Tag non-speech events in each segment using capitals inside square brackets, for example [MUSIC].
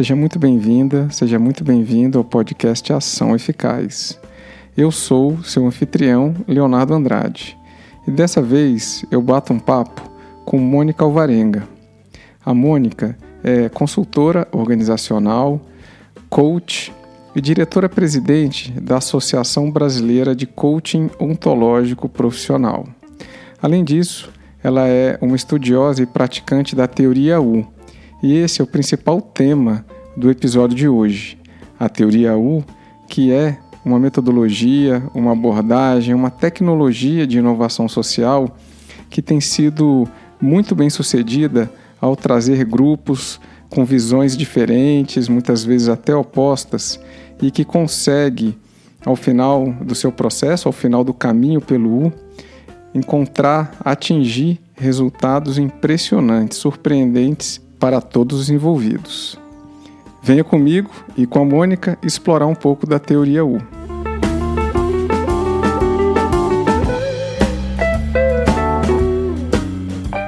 Seja muito bem-vinda, seja muito bem-vindo ao podcast Ação Eficaz. Eu sou seu anfitrião, Leonardo Andrade, e dessa vez eu bato um papo com Mônica Alvarenga. A Mônica é consultora organizacional, coach e diretora-presidente da Associação Brasileira de Coaching Ontológico Profissional. Além disso, ela é uma estudiosa e praticante da teoria U, e esse é o principal tema do episódio de hoje. A teoria U, que é uma metodologia, uma abordagem, uma tecnologia de inovação social que tem sido muito bem sucedida ao trazer grupos com visões diferentes, muitas vezes até opostas, e que consegue, ao final do seu processo, ao final do caminho pelo U, encontrar, atingir resultados impressionantes, surpreendentes para todos os envolvidos. Venha comigo e com a Mônica explorar um pouco da teoria U.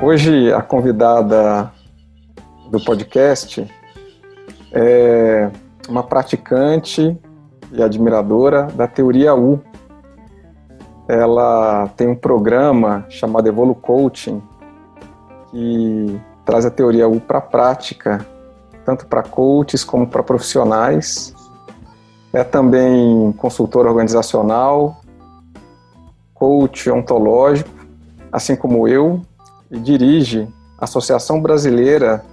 Hoje a convidada do podcast é uma praticante e admiradora da teoria U. Ela tem um programa chamado Evolu Coaching que traz a teoria U para a prática, tanto para coaches como para profissionais. É também consultor organizacional, coach ontológico, assim como eu, e dirige a Associação Brasileira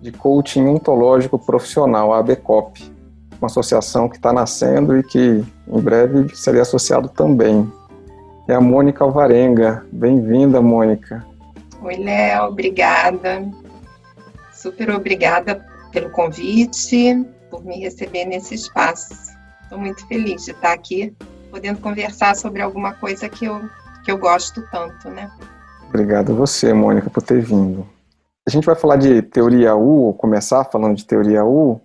de Coaching Ontológico Profissional, a ABCOP, uma associação que está nascendo e que em breve serei associado também. É a Mônica Alvarenga. Bem-vinda, Mônica. Oi, Léo, obrigada. Super obrigada pelo convite, por me receber nesse espaço. Estou muito feliz de estar aqui, podendo conversar sobre alguma coisa que eu, que eu gosto tanto, né? Obrigado a você, Mônica, por ter vindo. A gente vai falar de teoria U, começar falando de teoria U,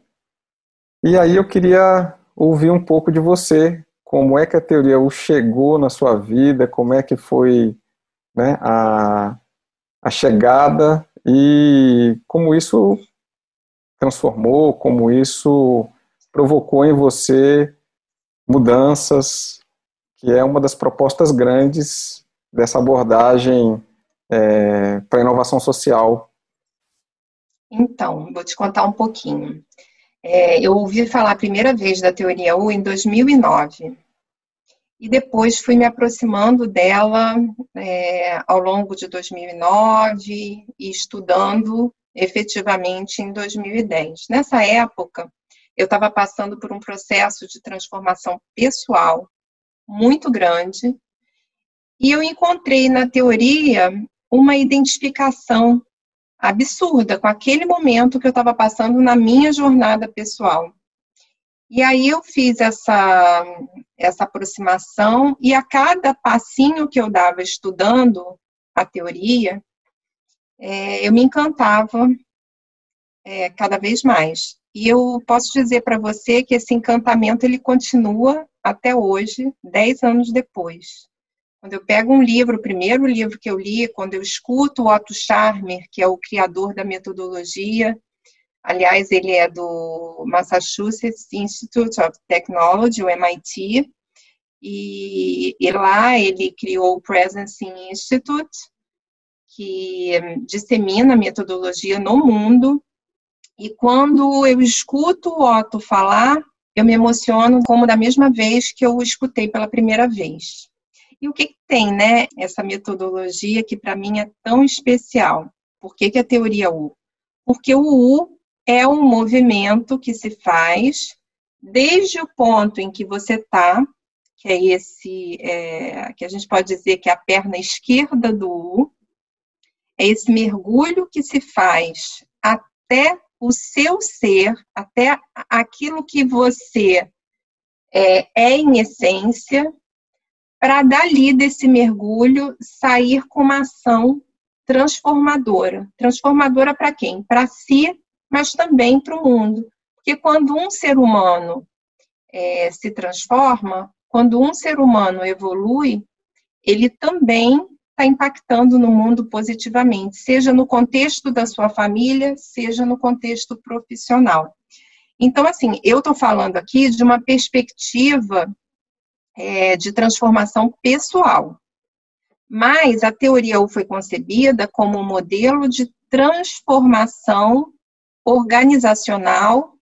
e aí eu queria ouvir um pouco de você, como é que a teoria U chegou na sua vida, como é que foi né, a, a chegada e como isso transformou, como isso provocou em você mudanças, que é uma das propostas grandes dessa abordagem é, para inovação social. Então, vou te contar um pouquinho. É, eu ouvi falar a primeira vez da teoria U em 2009 e depois fui me aproximando dela é, ao longo de 2009 e estudando efetivamente em 2010. Nessa época, eu estava passando por um processo de transformação pessoal muito grande e eu encontrei na teoria uma identificação absurda com aquele momento que eu estava passando na minha jornada pessoal. E aí eu fiz essa, essa aproximação e a cada passinho que eu dava estudando a teoria, é, eu me encantava é, cada vez mais. E eu posso dizer para você que esse encantamento ele continua até hoje, dez anos depois. Quando eu pego um livro, o primeiro livro que eu li, quando eu escuto o Otto Scharmer, que é o criador da metodologia, Aliás, ele é do Massachusetts Institute of Technology, o MIT, e, e lá ele criou o Presence Institute, que dissemina metodologia no mundo. E quando eu escuto o Otto falar, eu me emociono como da mesma vez que eu o escutei pela primeira vez. E o que, que tem, né, essa metodologia que para mim é tão especial? Por que, que a teoria U? Porque o U é um movimento que se faz desde o ponto em que você está, que é esse, é, que a gente pode dizer que é a perna esquerda do U, é esse mergulho que se faz até o seu ser, até aquilo que você é, é em essência, para dali desse mergulho sair com uma ação transformadora. Transformadora para quem? Para si mas também para o mundo. Porque quando um ser humano é, se transforma, quando um ser humano evolui, ele também está impactando no mundo positivamente, seja no contexto da sua família, seja no contexto profissional. Então, assim, eu estou falando aqui de uma perspectiva é, de transformação pessoal. Mas a teoria U foi concebida como um modelo de transformação organizacional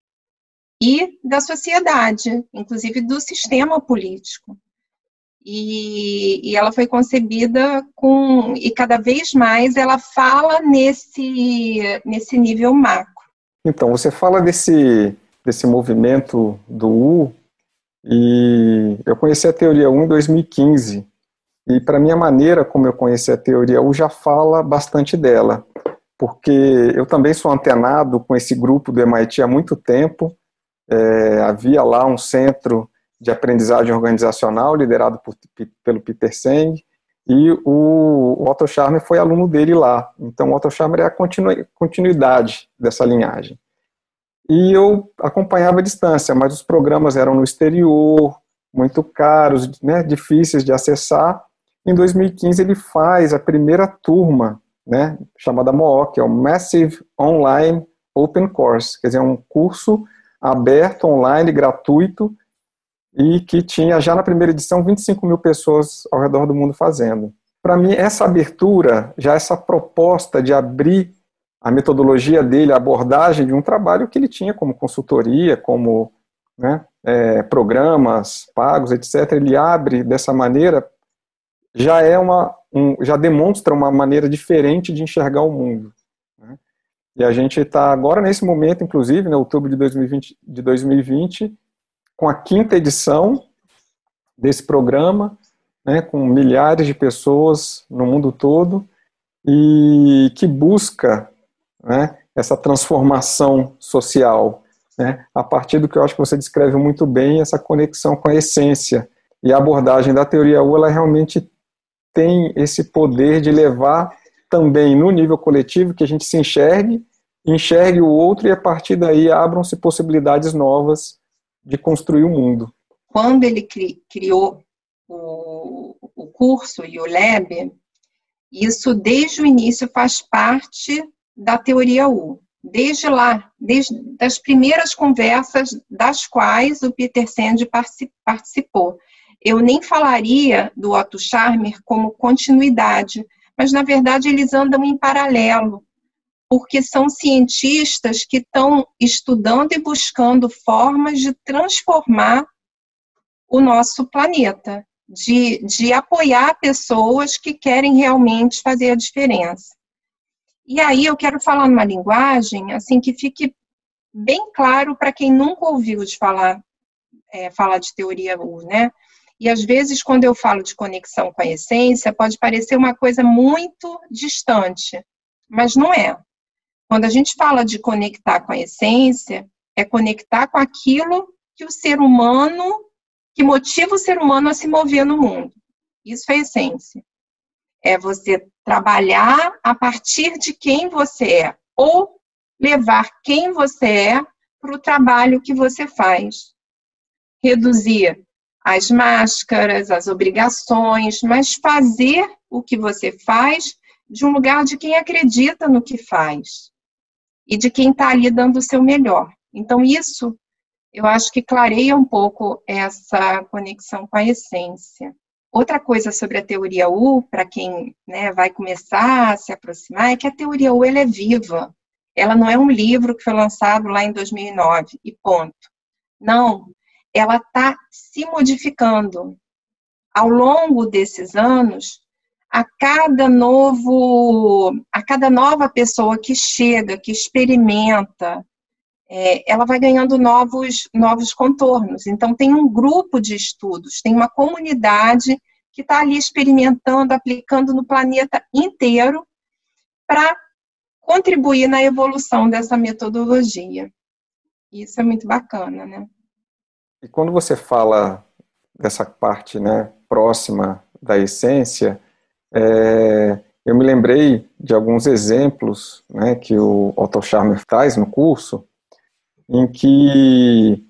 e da sociedade, inclusive do sistema político. E, e, ela foi concebida com e cada vez mais ela fala nesse nesse nível macro. Então você fala desse desse movimento do U e eu conheci a teoria U em 2015 e para minha maneira como eu conheci a teoria U já fala bastante dela porque eu também sou antenado com esse grupo do MIT há muito tempo é, havia lá um centro de aprendizagem organizacional liderado por, pelo Peter Seng e o, Otto Scharmer foi aluno dele lá. Então, o Otto Scharmer é a continu, continuidade dessa linhagem. E eu acompanhava a distância, mas os programas eram no exterior, muito caros, né, difíceis de acessar. Em 2015, ele faz a primeira turma, né, chamada MOOC, que é o Massive Online Open Course, quer dizer, um curso aberto, online, gratuito, e que tinha já na primeira edição 25 mil pessoas ao redor do mundo fazendo. Para mim, essa abertura, já essa proposta de abrir a metodologia dele, a abordagem de um trabalho que ele tinha como consultoria, como né, é, programas pagos, etc., ele abre dessa maneira, já é uma, um, já demonstra uma maneira diferente de enxergar o mundo. E a gente está agora nesse momento, inclusive, né, outubro de 2020, de 2020, com a quinta edição desse programa, né, com milhares de pessoas no mundo todo, e que busca né, essa transformação social, né, a partir do que eu acho que você descreve muito bem, essa conexão com a essência. E a abordagem da teoria U, ela realmente tem esse poder de levar também no nível coletivo que a gente se enxergue enxergue o outro e a partir daí abram-se possibilidades novas de construir o mundo. Quando ele cri criou o, o curso e o lab, isso desde o início faz parte da teoria U. Desde lá, desde as primeiras conversas das quais o Peter Sand participou. Eu nem falaria do Otto Scharmer como continuidade, mas na verdade eles andam em paralelo porque são cientistas que estão estudando e buscando formas de transformar o nosso planeta, de, de apoiar pessoas que querem realmente fazer a diferença. E aí eu quero falar numa linguagem assim que fique bem claro para quem nunca ouviu de falar, é, falar de teoria U, né? E às vezes, quando eu falo de conexão com a essência, pode parecer uma coisa muito distante, mas não é. Quando a gente fala de conectar com a essência, é conectar com aquilo que o ser humano, que motiva o ser humano a se mover no mundo. Isso é essência. É você trabalhar a partir de quem você é, ou levar quem você é para o trabalho que você faz. Reduzir as máscaras, as obrigações, mas fazer o que você faz de um lugar de quem acredita no que faz e de quem está ali dando o seu melhor. Então, isso eu acho que clareia um pouco essa conexão com a essência. Outra coisa sobre a teoria U, para quem né, vai começar a se aproximar, é que a teoria U é viva. Ela não é um livro que foi lançado lá em 2009 e ponto. Não, ela está se modificando. Ao longo desses anos, a cada novo, a cada nova pessoa que chega, que experimenta, é, ela vai ganhando novos, novos contornos. Então, tem um grupo de estudos, tem uma comunidade que está ali experimentando, aplicando no planeta inteiro para contribuir na evolução dessa metodologia. Isso é muito bacana, né? E quando você fala dessa parte né, próxima da essência, é, eu me lembrei de alguns exemplos né, que o Otto Scharmer traz no curso, em que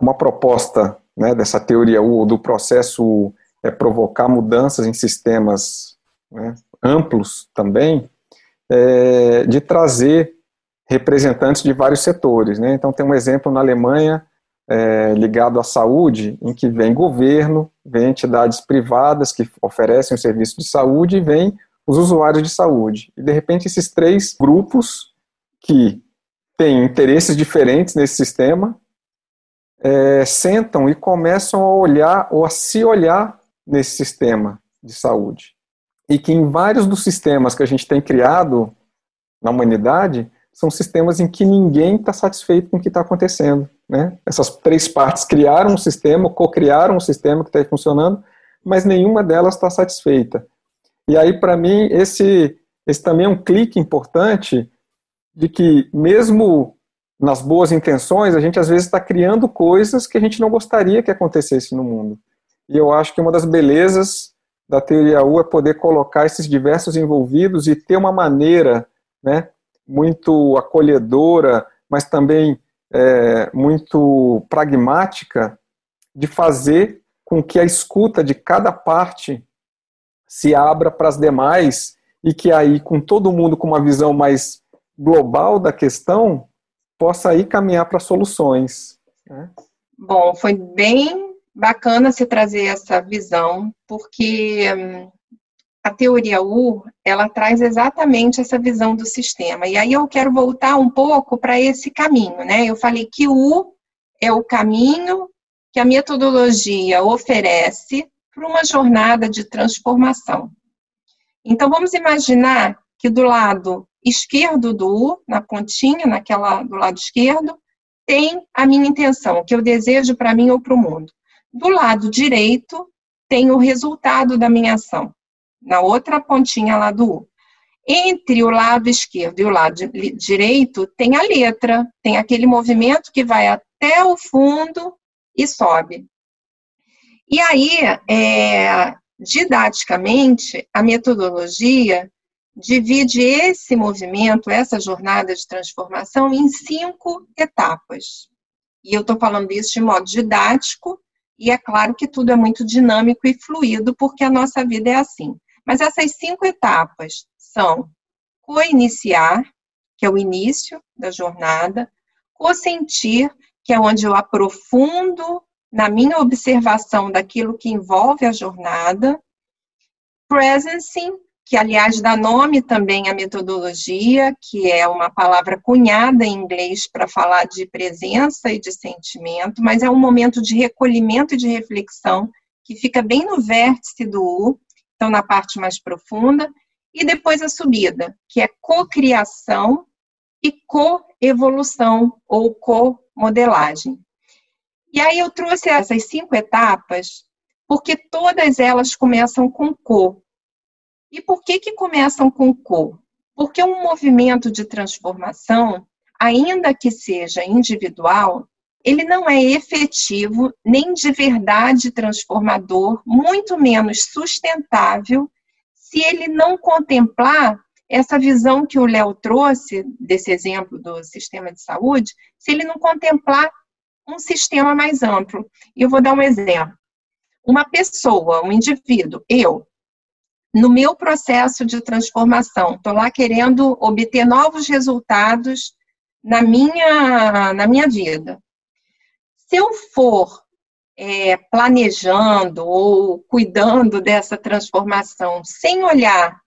uma proposta né, dessa teoria U, do processo é provocar mudanças em sistemas né, amplos também, é, de trazer representantes de vários setores. Né? Então, tem um exemplo na Alemanha é, ligado à saúde, em que vem governo, vem entidades privadas que oferecem o serviço de saúde e vem os usuários de saúde. E, de repente, esses três grupos que têm interesses diferentes nesse sistema é, sentam e começam a olhar ou a se olhar nesse sistema de saúde. E que em vários dos sistemas que a gente tem criado na humanidade, são sistemas em que ninguém está satisfeito com o que está acontecendo. Né? Essas três partes criaram um sistema, co-criaram um sistema que está funcionando, mas nenhuma delas está satisfeita. E aí, para mim, esse, esse também é um clique importante de que, mesmo nas boas intenções, a gente às vezes está criando coisas que a gente não gostaria que acontecesse no mundo. E eu acho que uma das belezas da teoria U é poder colocar esses diversos envolvidos e ter uma maneira né, muito acolhedora, mas também é, muito pragmática de fazer com que a escuta de cada parte se abra para as demais e que aí, com todo mundo com uma visão mais global da questão, possa aí caminhar para soluções. Né? Bom, foi bem bacana se trazer essa visão, porque hum, a teoria U, ela traz exatamente essa visão do sistema. E aí eu quero voltar um pouco para esse caminho, né? Eu falei que U é o caminho que a metodologia oferece para uma jornada de transformação. Então vamos imaginar que do lado esquerdo do U, na pontinha, naquela do lado esquerdo, tem a minha intenção, o que eu desejo para mim ou para o mundo. Do lado direito tem o resultado da minha ação, na outra pontinha lá do U. Entre o lado esquerdo e o lado direito tem a letra, tem aquele movimento que vai até o fundo e sobe. E aí, é, didaticamente, a metodologia divide esse movimento, essa jornada de transformação, em cinco etapas. E eu estou falando isso de modo didático, e é claro que tudo é muito dinâmico e fluido, porque a nossa vida é assim. Mas essas cinco etapas são co-iniciar, que é o início da jornada, co-sentir, que é onde eu aprofundo na minha observação daquilo que envolve a jornada, presencing, que aliás dá nome também à metodologia, que é uma palavra cunhada em inglês para falar de presença e de sentimento, mas é um momento de recolhimento e de reflexão que fica bem no vértice do U, então na parte mais profunda, e depois a subida, que é cocriação e coevolução ou co-modelagem. E aí eu trouxe essas cinco etapas porque todas elas começam com co, e por que, que começam com co? Porque um movimento de transformação, ainda que seja individual, ele não é efetivo nem de verdade transformador, muito menos sustentável, se ele não contemplar essa visão que o Léo trouxe, desse exemplo do sistema de saúde, se ele não contemplar um sistema mais amplo. E eu vou dar um exemplo. Uma pessoa, um indivíduo, eu, no meu processo de transformação. Estou lá querendo obter novos resultados na minha, na minha vida. Se eu for é, planejando ou cuidando dessa transformação sem olhar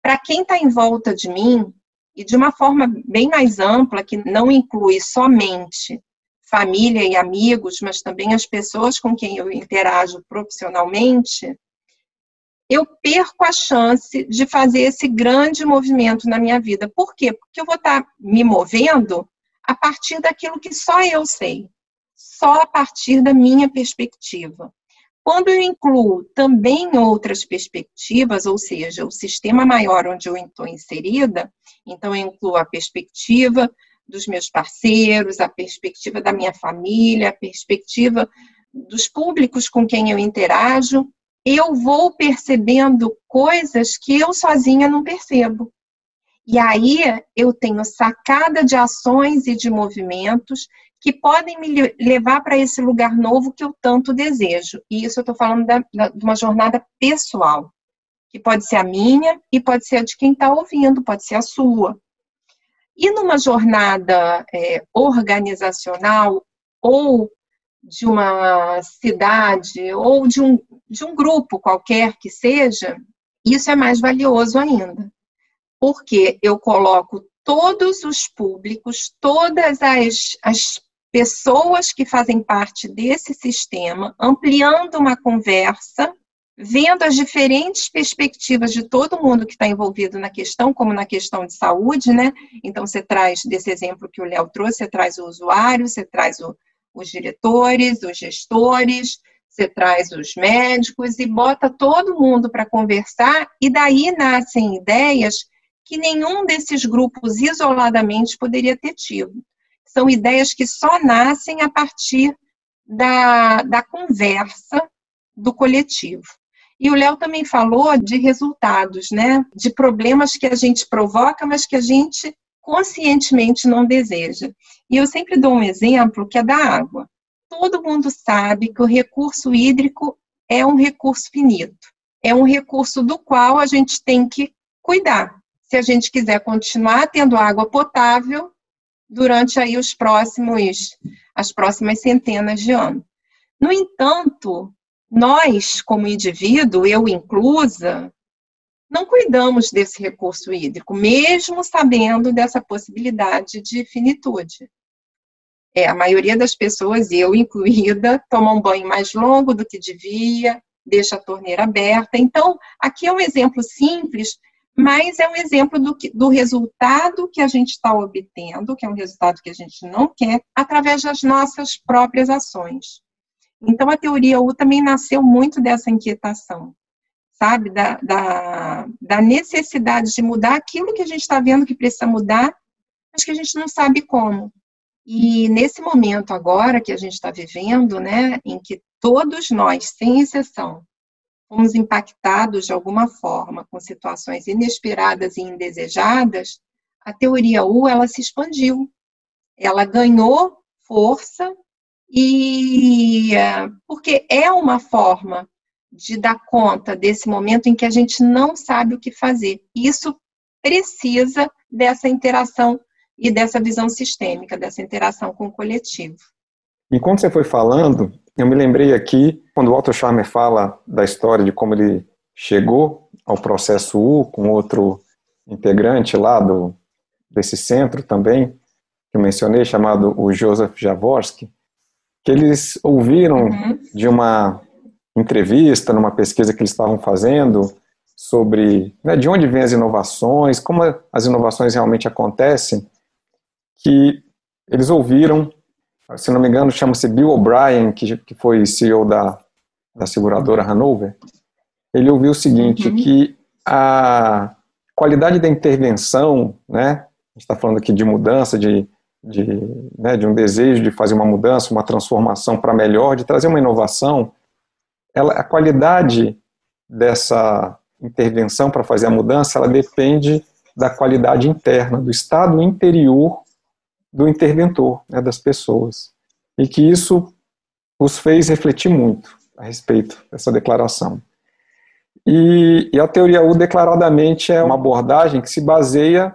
para quem está em volta de mim e de uma forma bem mais ampla, que não inclui somente família e amigos, mas também as pessoas com quem eu interajo profissionalmente, eu perco a chance de fazer esse grande movimento na minha vida. Por quê? Porque eu vou estar me movendo a partir daquilo que só eu sei, só a partir da minha perspectiva. Quando eu incluo também outras perspectivas, ou seja, o sistema maior onde eu estou inserida, então eu incluo a perspectiva dos meus parceiros, a perspectiva da minha família, a perspectiva dos públicos com quem eu interajo, eu vou percebendo coisas que eu sozinha não percebo. E aí eu tenho sacada de ações e de movimentos que podem me levar para esse lugar novo que eu tanto desejo. E isso eu estou falando da, da, de uma jornada pessoal, que pode ser a minha e pode ser a de quem está ouvindo, pode ser a sua. E numa jornada é, organizacional ou de uma cidade ou de um, de um grupo qualquer que seja, isso é mais valioso ainda. Porque eu coloco todos os públicos, todas as, as pessoas que fazem parte desse sistema, ampliando uma conversa vendo as diferentes perspectivas de todo mundo que está envolvido na questão, como na questão de saúde, né? Então, você traz, desse exemplo que o Léo trouxe, você traz o usuário, você traz o, os diretores, os gestores, você traz os médicos e bota todo mundo para conversar, e daí nascem ideias que nenhum desses grupos isoladamente poderia ter tido. São ideias que só nascem a partir da, da conversa do coletivo. E o Léo também falou de resultados, né? De problemas que a gente provoca, mas que a gente conscientemente não deseja. E eu sempre dou um exemplo que é da água. Todo mundo sabe que o recurso hídrico é um recurso finito. É um recurso do qual a gente tem que cuidar. Se a gente quiser continuar tendo água potável durante aí os próximos as próximas centenas de anos. No entanto, nós, como indivíduo, eu inclusa, não cuidamos desse recurso hídrico, mesmo sabendo dessa possibilidade de finitude. É, a maioria das pessoas, eu incluída, toma um banho mais longo do que devia, deixa a torneira aberta. Então, aqui é um exemplo simples, mas é um exemplo do, que, do resultado que a gente está obtendo, que é um resultado que a gente não quer, através das nossas próprias ações. Então, a teoria U também nasceu muito dessa inquietação, sabe? Da, da, da necessidade de mudar aquilo que a gente está vendo que precisa mudar, mas que a gente não sabe como. E nesse momento agora que a gente está vivendo, né, em que todos nós, sem exceção, fomos impactados de alguma forma com situações inesperadas e indesejadas, a teoria U ela se expandiu, ela ganhou força e porque é uma forma de dar conta desse momento em que a gente não sabe o que fazer. Isso precisa dessa interação e dessa visão sistêmica, dessa interação com o coletivo. Enquanto você foi falando, eu me lembrei aqui, quando o Otto Scharmer fala da história de como ele chegou ao processo U com outro integrante lá do, desse centro também, que eu mencionei, chamado o Joseph Jaworski, que eles ouviram uhum. de uma entrevista, numa pesquisa que eles estavam fazendo sobre né, de onde vêm as inovações, como as inovações realmente acontecem, que eles ouviram, se não me engano, chama-se Bill O'Brien, que, que foi CEO da, da seguradora Hanover, ele ouviu o seguinte, uhum. que a qualidade da intervenção, né, a gente está falando aqui de mudança, de de, né, de um desejo de fazer uma mudança, uma transformação para melhor, de trazer uma inovação, ela, a qualidade dessa intervenção para fazer a mudança, ela depende da qualidade interna, do estado interior do interventor, né, das pessoas. E que isso os fez refletir muito a respeito dessa declaração. E, e a teoria U declaradamente é uma abordagem que se baseia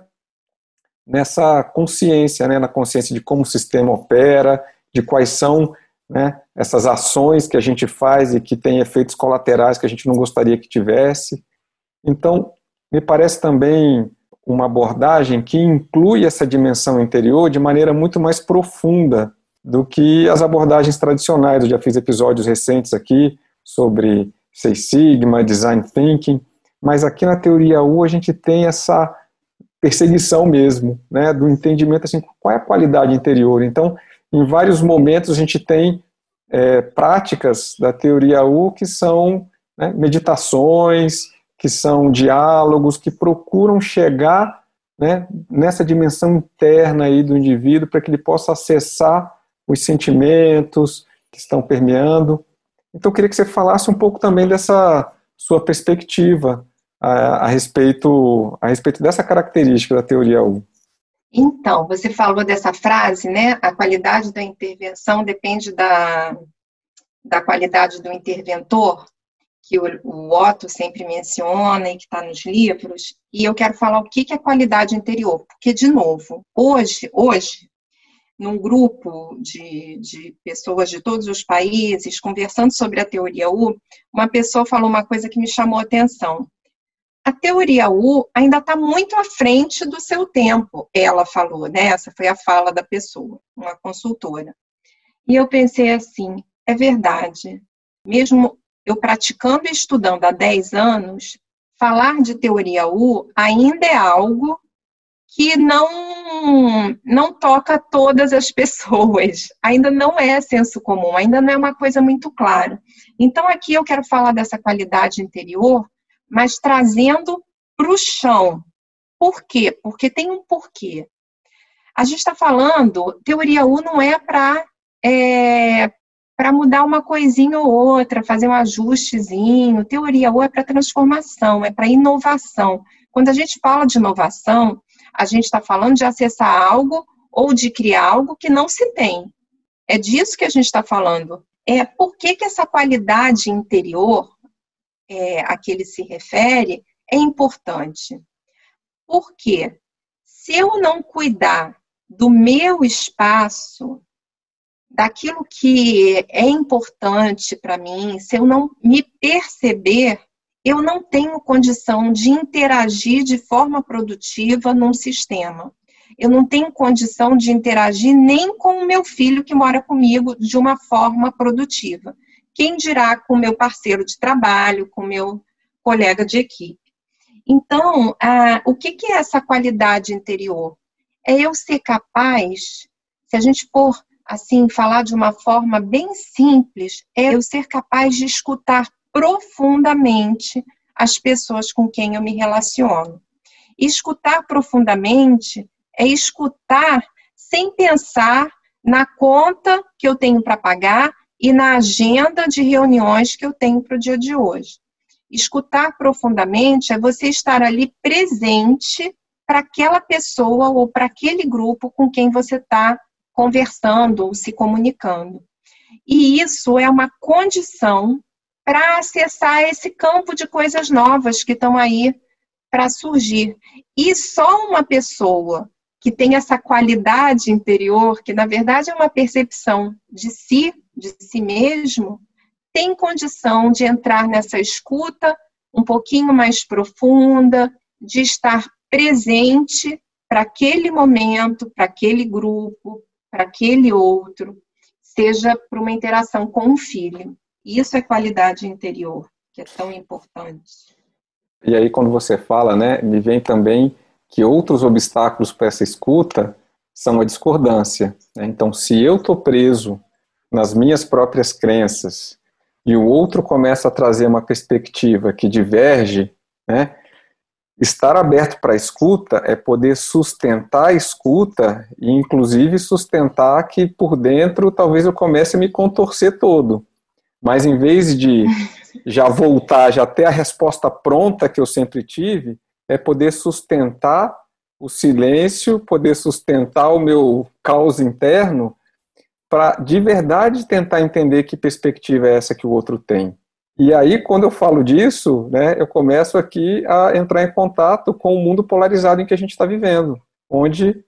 nessa consciência, né, na consciência de como o sistema opera, de quais são né, essas ações que a gente faz e que têm efeitos colaterais que a gente não gostaria que tivesse. Então, me parece também uma abordagem que inclui essa dimensão interior de maneira muito mais profunda do que as abordagens tradicionais. Eu já fiz episódios recentes aqui sobre Six Sigma, Design Thinking, mas aqui na teoria U a gente tem essa perseguição mesmo, né, do entendimento assim, qual é a qualidade interior. Então, em vários momentos a gente tem é, práticas da teoria U que são né, meditações, que são diálogos, que procuram chegar né, nessa dimensão interna aí do indivíduo para que ele possa acessar os sentimentos que estão permeando. Então, eu queria que você falasse um pouco também dessa sua perspectiva a, a, respeito, a respeito dessa característica da teoria U. Então, você falou dessa frase, né? A qualidade da intervenção depende da, da qualidade do interventor. Que o, o Otto sempre menciona e que está nos livros, e eu quero falar o que, que é qualidade interior, porque, de novo, hoje, hoje, num grupo de, de pessoas de todos os países, conversando sobre a teoria U, uma pessoa falou uma coisa que me chamou a atenção. A teoria U ainda está muito à frente do seu tempo, ela falou, né? Essa foi a fala da pessoa, uma consultora. E eu pensei assim, é verdade. Mesmo eu praticando e estudando há 10 anos, falar de teoria U ainda é algo que não não toca todas as [LAUGHS] pessoas. Ainda não é senso comum, ainda não é uma coisa muito clara. Então aqui eu quero falar dessa qualidade interior, mas trazendo para o chão. Por quê? Porque tem um porquê. A gente está falando, teoria U não é para é, para mudar uma coisinha ou outra, fazer um ajustezinho. Teoria ou é para transformação, é para inovação. Quando a gente fala de inovação, a gente está falando de acessar algo ou de criar algo que não se tem. É disso que a gente está falando. É por que, que essa qualidade interior é, a que ele se refere é importante. Porque se eu não cuidar do meu espaço, daquilo que é importante para mim, se eu não me perceber, eu não tenho condição de interagir de forma produtiva num sistema. Eu não tenho condição de interagir nem com o meu filho que mora comigo de uma forma produtiva. Quem dirá com o meu parceiro de trabalho, com o meu colega de equipe? Então, o que, que é essa qualidade interior? É eu ser capaz, se a gente for assim, falar de uma forma bem simples, é eu ser capaz de escutar profundamente as pessoas com quem eu me relaciono. escutar profundamente é escutar sem pensar na conta que eu tenho para pagar e na agenda de reuniões que eu tenho para o dia de hoje. Escutar profundamente é você estar ali presente para aquela pessoa ou para aquele grupo com quem você está conversando ou se comunicando. E isso é uma condição para acessar esse campo de coisas novas que estão aí para surgir. E só uma pessoa que tem essa qualidade interior, que na verdade é uma percepção de si, de si mesmo, tem condição de entrar nessa escuta um pouquinho mais profunda, de estar presente para aquele momento, para aquele grupo, para aquele outro, seja para uma interação com o filho. Isso é qualidade interior, que é tão importante. E aí, quando você fala, né, me vem também que outros obstáculos para essa escuta são a discordância. Né? Então, se eu estou preso nas minhas próprias crenças e o outro começa a trazer uma perspectiva que diverge, né, Estar aberto para a escuta é poder sustentar a escuta e, inclusive, sustentar que por dentro talvez eu comece a me contorcer todo. Mas em vez de [LAUGHS] já voltar, já ter a resposta pronta que eu sempre tive, é poder sustentar o silêncio, poder sustentar o meu caos interno, para de verdade tentar entender que perspectiva é essa que o outro tem. E aí, quando eu falo disso, né, eu começo aqui a entrar em contato com o mundo polarizado em que a gente está vivendo, onde,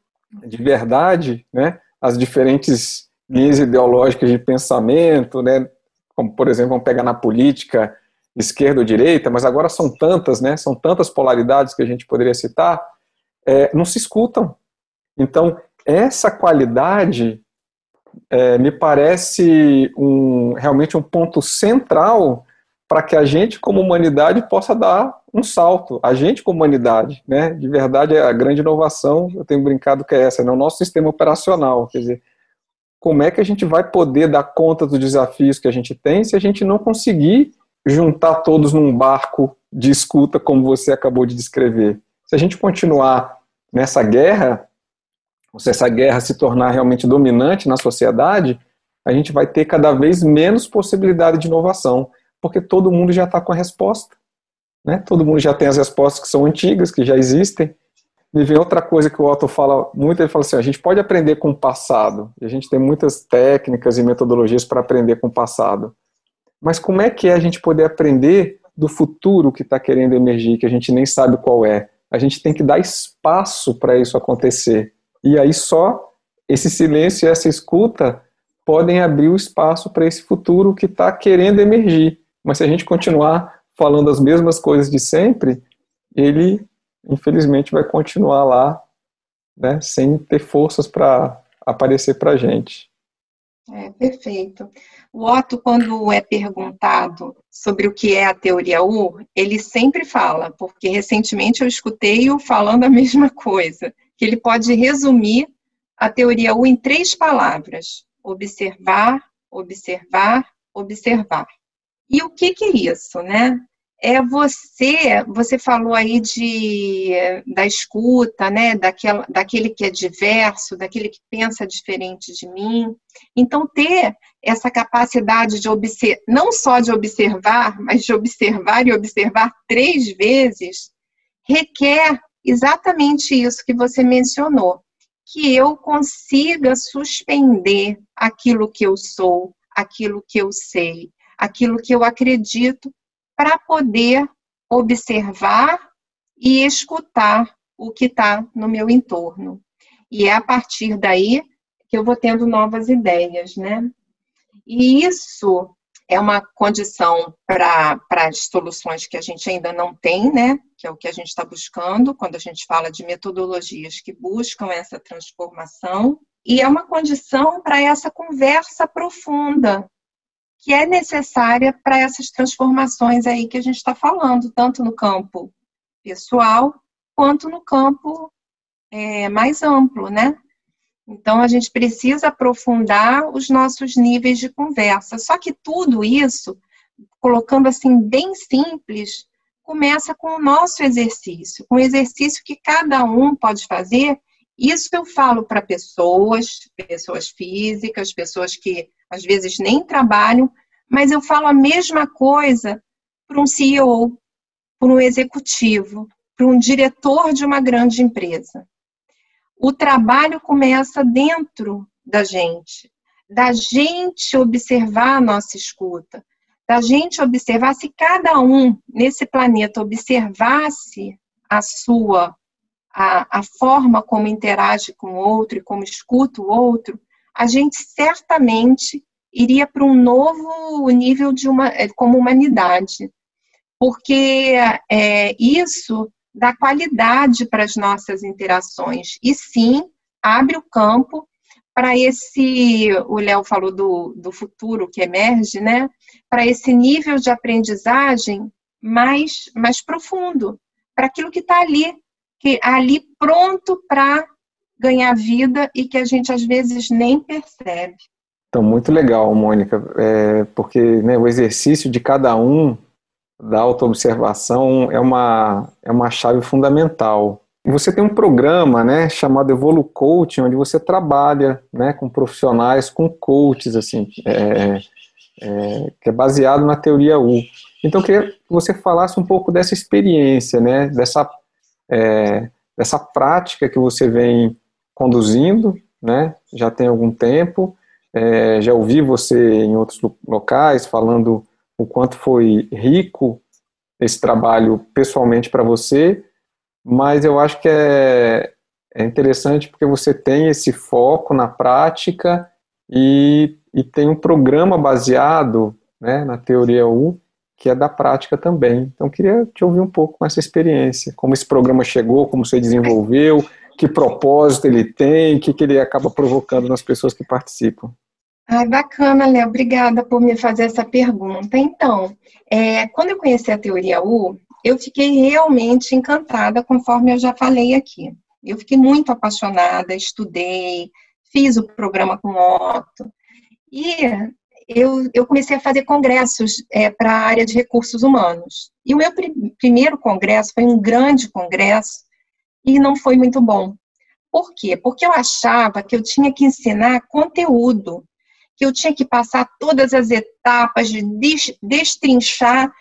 de verdade, né, as diferentes linhas ideológicas de pensamento, né, como, por exemplo, vamos pegar na política, esquerda ou direita, mas agora são tantas, né, são tantas polaridades que a gente poderia citar, é, não se escutam. Então, essa qualidade é, me parece um, realmente um ponto central para que a gente, como humanidade, possa dar um salto. A gente, como humanidade, né? De verdade, a grande inovação, eu tenho brincado que é essa, né? O nosso sistema operacional. Quer dizer, como é que a gente vai poder dar conta dos desafios que a gente tem se a gente não conseguir juntar todos num barco de escuta, como você acabou de descrever? Se a gente continuar nessa guerra, ou se essa guerra se tornar realmente dominante na sociedade, a gente vai ter cada vez menos possibilidade de inovação porque todo mundo já está com a resposta. Né? Todo mundo já tem as respostas que são antigas, que já existem. E vem outra coisa que o Otto fala muito, ele fala assim, a gente pode aprender com o passado, a gente tem muitas técnicas e metodologias para aprender com o passado, Mas como é que é a gente poder aprender do futuro que está querendo emergir, que a gente nem sabe qual é? A gente tem que dar espaço para isso acontecer. E aí só esse silêncio e essa escuta podem abrir o espaço para esse futuro que está querendo emergir. Mas se a gente continuar falando as mesmas coisas de sempre, ele infelizmente vai continuar lá, né, sem ter forças para aparecer para a gente. É, perfeito. O Otto, quando é perguntado sobre o que é a teoria U, ele sempre fala, porque recentemente eu escutei-o falando a [LAUGHS] mesma coisa, que ele pode resumir a teoria U em três palavras: observar, observar, observar. E o que, que é isso, né? é você, você falou aí de, da escuta, né, daquela, daquele que é diverso, daquele que pensa diferente de mim. Então, ter essa capacidade de observar, não só de observar, mas de observar e observar três vezes, requer exatamente isso que você mencionou, que eu consiga suspender aquilo que eu sou, aquilo que eu sei, aquilo que eu acredito para poder observar e escutar o que está no meu entorno. E é a partir daí que eu vou tendo novas ideias, né? E isso é uma condição para as soluções que a gente ainda não tem, né? Que é o que a gente está buscando quando a gente fala de metodologias que buscam essa transformação. E é uma condição para essa conversa profunda que é necessária para essas transformações aí que a gente está falando, tanto no campo pessoal quanto no campo é, mais amplo, né? Então a gente precisa aprofundar os nossos níveis de conversa. Só que tudo isso, colocando assim bem simples, começa com o nosso exercício, o exercício que cada um pode fazer. Isso eu falo para pessoas, pessoas físicas, pessoas que às vezes nem trabalham, mas eu falo a mesma coisa para um CEO, para um executivo, para um diretor de uma grande empresa. O trabalho começa dentro da gente, da gente observar a nossa escuta, da gente observar se cada um nesse planeta observasse a sua a, a forma como interage com o outro e como escuta o outro, a gente certamente iria para um novo nível de uma, é, como humanidade, porque é, isso dá qualidade para as nossas interações e sim abre o campo para esse, o Léo falou do, do futuro que emerge, né? Para esse nível de aprendizagem mais, mais profundo, para aquilo que está ali, que ali pronto para ganhar vida e que a gente às vezes nem percebe. Então, muito legal, Mônica, é, porque né, o exercício de cada um da autoobservação é uma, é uma chave fundamental. Você tem um programa né, chamado Evolu Coaching, onde você trabalha né, com profissionais, com coaches, assim, é, é, que é baseado na teoria U. Então, eu queria que você falasse um pouco dessa experiência, né, dessa, é, dessa prática que você vem conduzindo, né, já tem algum tempo. É, já ouvi você em outros locais falando o quanto foi rico esse trabalho pessoalmente para você, mas eu acho que é, é interessante porque você tem esse foco na prática e, e tem um programa baseado né, na teoria U que é da prática também. Então, queria te ouvir um pouco com essa experiência, como esse programa chegou, como você desenvolveu, que propósito ele tem, o que, que ele acaba provocando nas pessoas que participam. Ai, bacana, Léo. Obrigada por me fazer essa pergunta. Então, é, quando eu conheci a teoria U, eu fiquei realmente encantada, conforme eu já falei aqui. Eu fiquei muito apaixonada, estudei, fiz o programa com o Otto. E eu, eu comecei a fazer congressos é, para a área de recursos humanos. E o meu pr primeiro congresso foi um grande congresso e não foi muito bom. Por quê? Porque eu achava que eu tinha que ensinar conteúdo, que eu tinha que passar todas as etapas de destrinchar.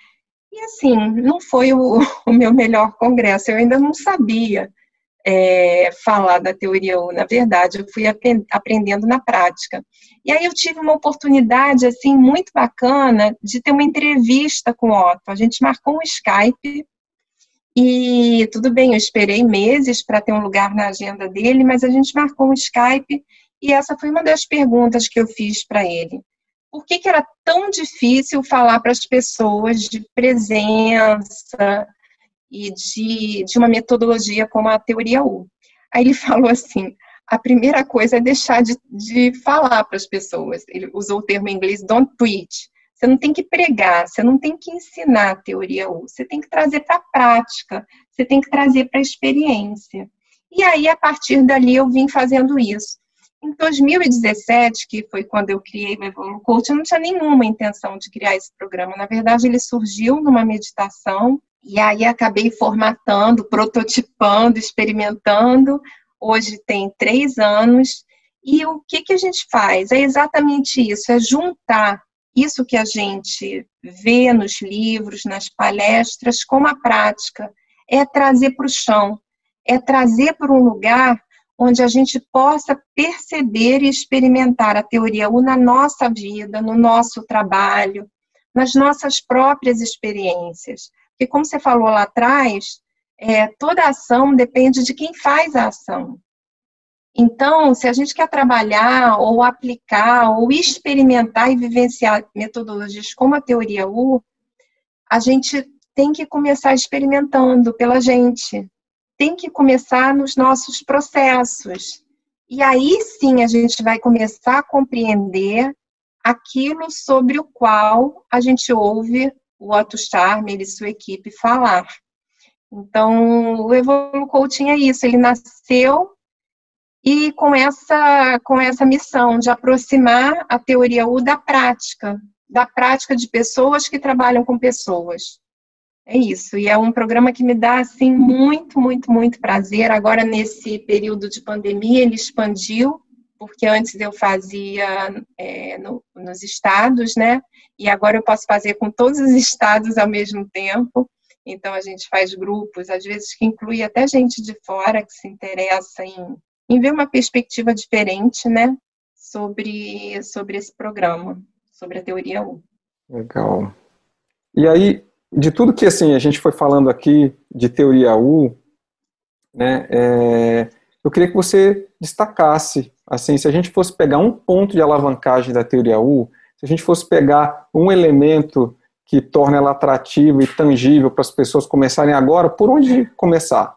E assim, não foi o, [LAUGHS] o meu melhor congresso, eu ainda não sabia é, falar da teoria U, na verdade, eu fui aprendendo na prática. E aí eu tive uma oportunidade, assim, muito bacana de ter uma entrevista com o Otto. A gente marcou um Skype e tudo bem, eu esperei meses para ter um lugar na agenda dele, mas a gente marcou um Skype e essa foi uma das perguntas que eu fiz para ele. Por que, que era tão difícil falar para as pessoas de presença, e de, de uma metodologia como a teoria U. Aí ele [LAUGHS] falou assim: a primeira coisa é deixar de, de falar para as pessoas. Ele usou o termo em inglês don't preach. Você não tem que pregar, você não tem que ensinar a teoria U, você tem que trazer para a prática, você tem que trazer para a experiência. E aí, a partir dali, eu vim fazendo isso. Em 2017, que foi quando eu criei o Evolu Coach, eu não tinha nenhuma intenção de criar esse programa. Na verdade, ele surgiu numa meditação e aí acabei formatando, prototipando, experimentando. Hoje tem três anos. E o que, que a gente faz? É exatamente isso: é juntar isso que a gente vê nos livros, nas palestras, com a prática. É trazer para o chão, é trazer para um lugar onde a gente possa perceber e experimentar a teoria U na nossa vida, no nosso trabalho, nas nossas próprias experiências. Porque, como você falou lá atrás, é, toda ação depende de quem faz a ação. Então, se a gente quer trabalhar ou aplicar ou experimentar e vivenciar metodologias como a teoria U, a gente tem que começar experimentando pela gente, tem que começar nos nossos processos. E aí sim a gente vai começar a compreender aquilo sobre o qual a gente ouve o Otto Charmer e sua equipe falar. Então, o Evolu Coaching é isso, ele nasceu e com essa, com essa missão de aproximar a teoria U da prática, da prática de pessoas que trabalham com pessoas. É isso, e é um programa que me dá, assim, muito, muito, muito prazer. Agora, nesse período de pandemia, ele expandiu porque antes eu fazia é, no, nos estados, né? E agora eu posso fazer com todos os estados ao mesmo tempo. Então a gente faz grupos, às vezes que inclui até gente de fora que se interessa em, em ver uma perspectiva diferente, né? Sobre, sobre esse programa, sobre a teoria U. Legal. E aí, de tudo que assim a gente foi falando aqui de teoria U, né? É, eu queria que você destacasse Assim, se a gente fosse pegar um ponto de alavancagem da teoria U, se a gente fosse pegar um elemento que torna ela atrativa e tangível para as pessoas começarem agora, por onde começar?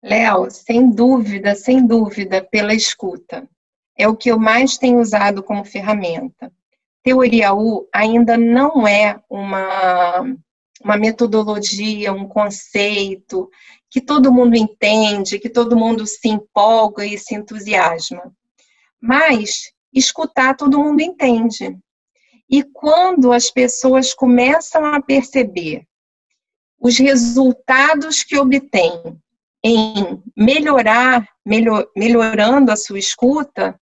Léo, sem dúvida, sem dúvida, pela escuta. É o que eu mais tenho usado como ferramenta. Teoria U ainda não é uma, uma metodologia, um conceito que todo mundo entende, que todo mundo se empolga e se entusiasma. Mas escutar todo mundo entende. E quando as pessoas começam a perceber os resultados que obtêm em melhorar, melhor, melhorando a sua escuta,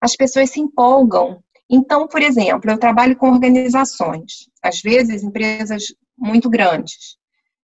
as pessoas se empolgam. Então, por exemplo, eu trabalho com organizações, às vezes empresas muito grandes.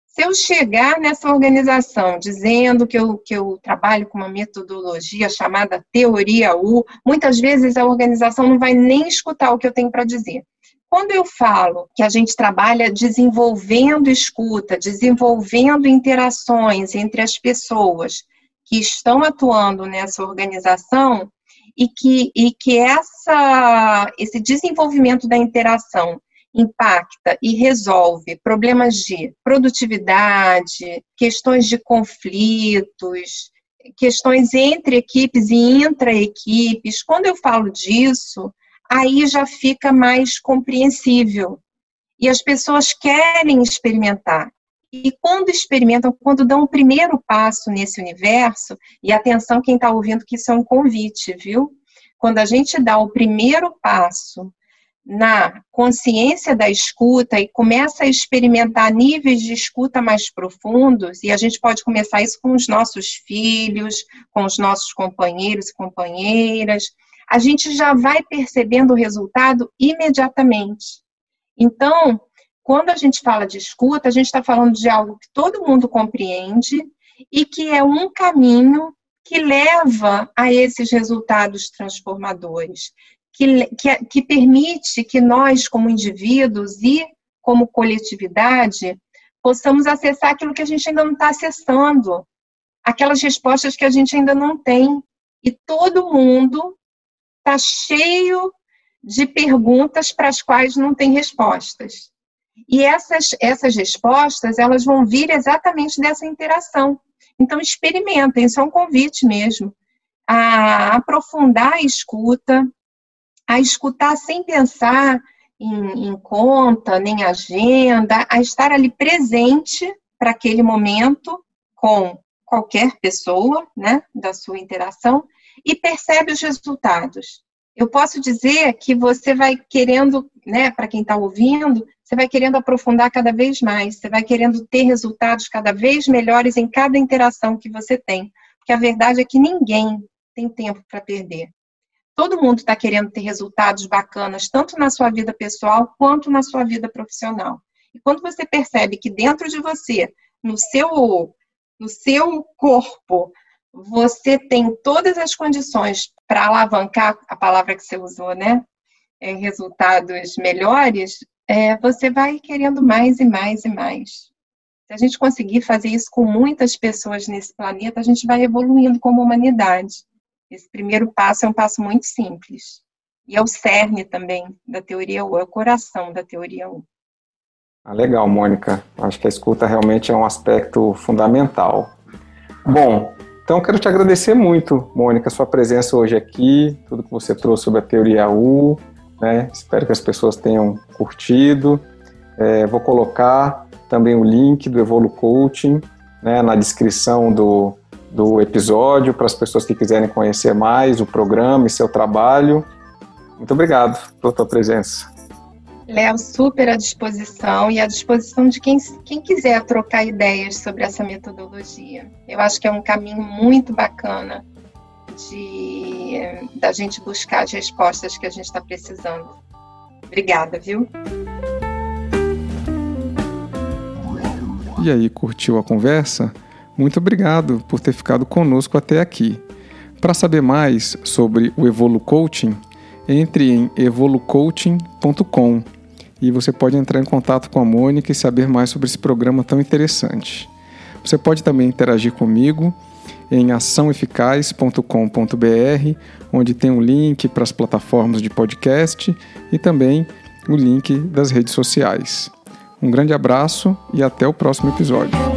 Se eu chegar nessa organização dizendo que eu, que eu trabalho com uma metodologia chamada Teoria U, muitas vezes a organização não vai nem escutar o que eu tenho para dizer. Quando eu falo que a gente trabalha desenvolvendo escuta, desenvolvendo interações entre as pessoas que estão atuando nessa organização, e que, e que essa, esse desenvolvimento da interação impacta e resolve problemas de produtividade, questões de conflitos, questões entre equipes e intra-equipes. Quando eu falo disso, aí já fica mais compreensível. E as pessoas querem experimentar. E quando experimentam, quando dão o primeiro passo nesse universo, e atenção quem está ouvindo que isso é um convite, viu? Quando a gente dá o primeiro passo na consciência da escuta e começa a experimentar níveis de escuta mais profundos, e a gente pode começar isso com os nossos filhos, com os nossos companheiros e companheiras, a gente já vai percebendo o resultado imediatamente. Então, quando a gente fala de escuta, a gente está falando de algo que todo mundo compreende e que é um caminho que leva a esses resultados transformadores, que, que, que permite que nós, como indivíduos e como coletividade, possamos acessar aquilo que a gente ainda não está acessando, aquelas respostas que a gente ainda não tem. E todo mundo está cheio de perguntas para as quais não tem respostas. E essas, essas respostas, elas vão vir exatamente dessa interação. Então, experimentem, isso é um convite mesmo, a aprofundar a escuta, a escutar sem pensar em, em conta, nem agenda, a estar ali presente para aquele momento com qualquer pessoa, né, da sua interação, e percebe os resultados. Eu posso dizer que você vai querendo, né, para quem está ouvindo, você vai querendo aprofundar cada vez mais, você vai querendo ter resultados cada vez melhores em cada interação que você tem. Porque a verdade é que ninguém tem tempo para perder. Todo mundo está querendo ter resultados bacanas, tanto na sua vida pessoal quanto na sua vida profissional. E quando você percebe que dentro de você, no seu, no seu corpo, você tem todas as condições para alavancar a palavra que você usou, né? É, resultados melhores, é, você vai querendo mais e mais e mais. Se a gente conseguir fazer isso com muitas pessoas nesse planeta, a gente vai evoluindo como humanidade. Esse primeiro passo é um passo muito simples. E é o cerne também da teoria U, é o coração da teoria U. Ah, legal, Mônica. Acho que a escuta realmente é um aspecto fundamental. Bom, então quero te agradecer muito, Mônica, sua presença hoje aqui, tudo que você trouxe sobre a teoria U. Né? Espero que as pessoas tenham curtido. É, vou colocar também o link do Evolu Coaching né, na descrição do, do episódio para as pessoas que quiserem conhecer mais o programa e seu trabalho. Muito obrigado pela tua presença. Léo, super à disposição e à disposição de quem, quem quiser trocar ideias sobre essa metodologia. Eu acho que é um caminho muito bacana de da gente buscar as respostas que a gente está precisando. Obrigada, viu? E aí, curtiu a conversa? Muito obrigado por ter ficado conosco até aqui. Para saber mais sobre o Evolu Coaching, entre em evolucoaching.com e você pode entrar em contato com a Mônica e saber mais sobre esse programa tão interessante. Você pode também interagir comigo em açãoeficaz.com.br, onde tem um link para as plataformas de podcast e também o link das redes sociais. Um grande abraço e até o próximo episódio.